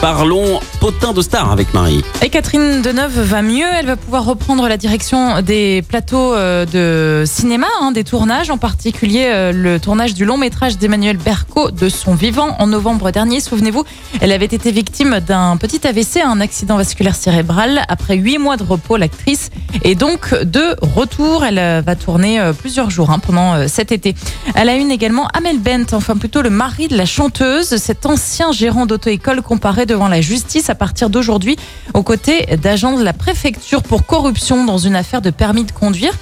Parlons potin de star avec Marie. Et Catherine Deneuve va mieux, elle va pouvoir reprendre la direction des plateaux euh, de cinéma, hein, des tournages, en particulier euh, le tournage du long métrage d'Emmanuel Berco de son vivant en novembre dernier. Souvenez-vous, elle avait été victime d'un petit AVC, un accident vasculaire cérébral. Après huit mois de repos, l'actrice est donc de retour. Elle euh, va tourner plusieurs jours hein, pendant cet été. Elle a une également Amel Bent, enfin plutôt le mari de la chanteuse, cet ancien gérant d'auto-école comparé devant la justice à partir d'aujourd'hui aux côtés d'agents de la préfecture pour corruption dans une affaire de permis de conduire.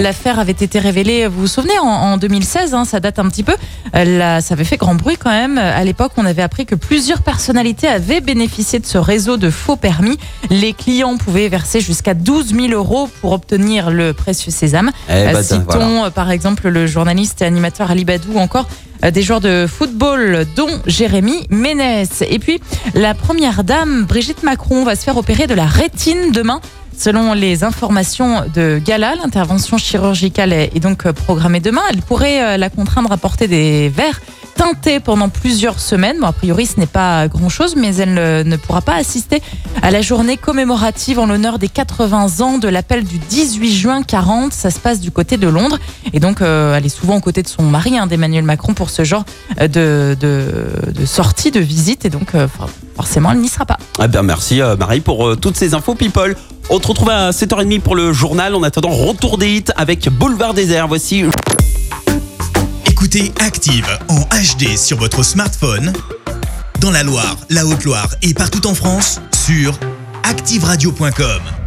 L'affaire avait été révélée, vous vous souvenez, en, 2016, hein, ça date un petit peu. ça avait fait grand bruit quand même. À l'époque, on avait appris que plusieurs personnalités avaient bénéficié de ce réseau de faux permis. Les clients pouvaient verser jusqu'à 12 000 euros pour obtenir le précieux sésame. Eh ben, Citons euh, par exemple le journaliste et animateur Ali Badou, encore euh, des joueurs de football, dont Jérémy Ménès. Et puis, la première dame, Brigitte Macron, va se faire opérer de la rétine demain. Selon les informations de Gala, l'intervention chirurgicale est donc programmée demain. Elle pourrait euh, la contraindre à porter des verres teintés pendant plusieurs semaines. Bon, a priori, ce n'est pas grand-chose, mais elle ne, pourra pas assister à la journée commémorative en l'honneur des 80 ans de l'appel du 18 juin 40. Ça se passe du côté de Londres. Et donc, euh, elle est souvent aux côtés de son mari, hein, d'Emmanuel Macron, pour ce genre euh, de, de, sortie, de. Et donc, forcément, elle n'y sera pas. Eh bien, merci Marie pour toutes ces infos, people. On se retrouve à 7h30 pour le journal. En attendant, retour des hits avec Boulevard Désert. Voici. Écoutez Active en HD sur votre smartphone, dans la Loire, la Haute-Loire et partout en France, sur ActiveRadio.com.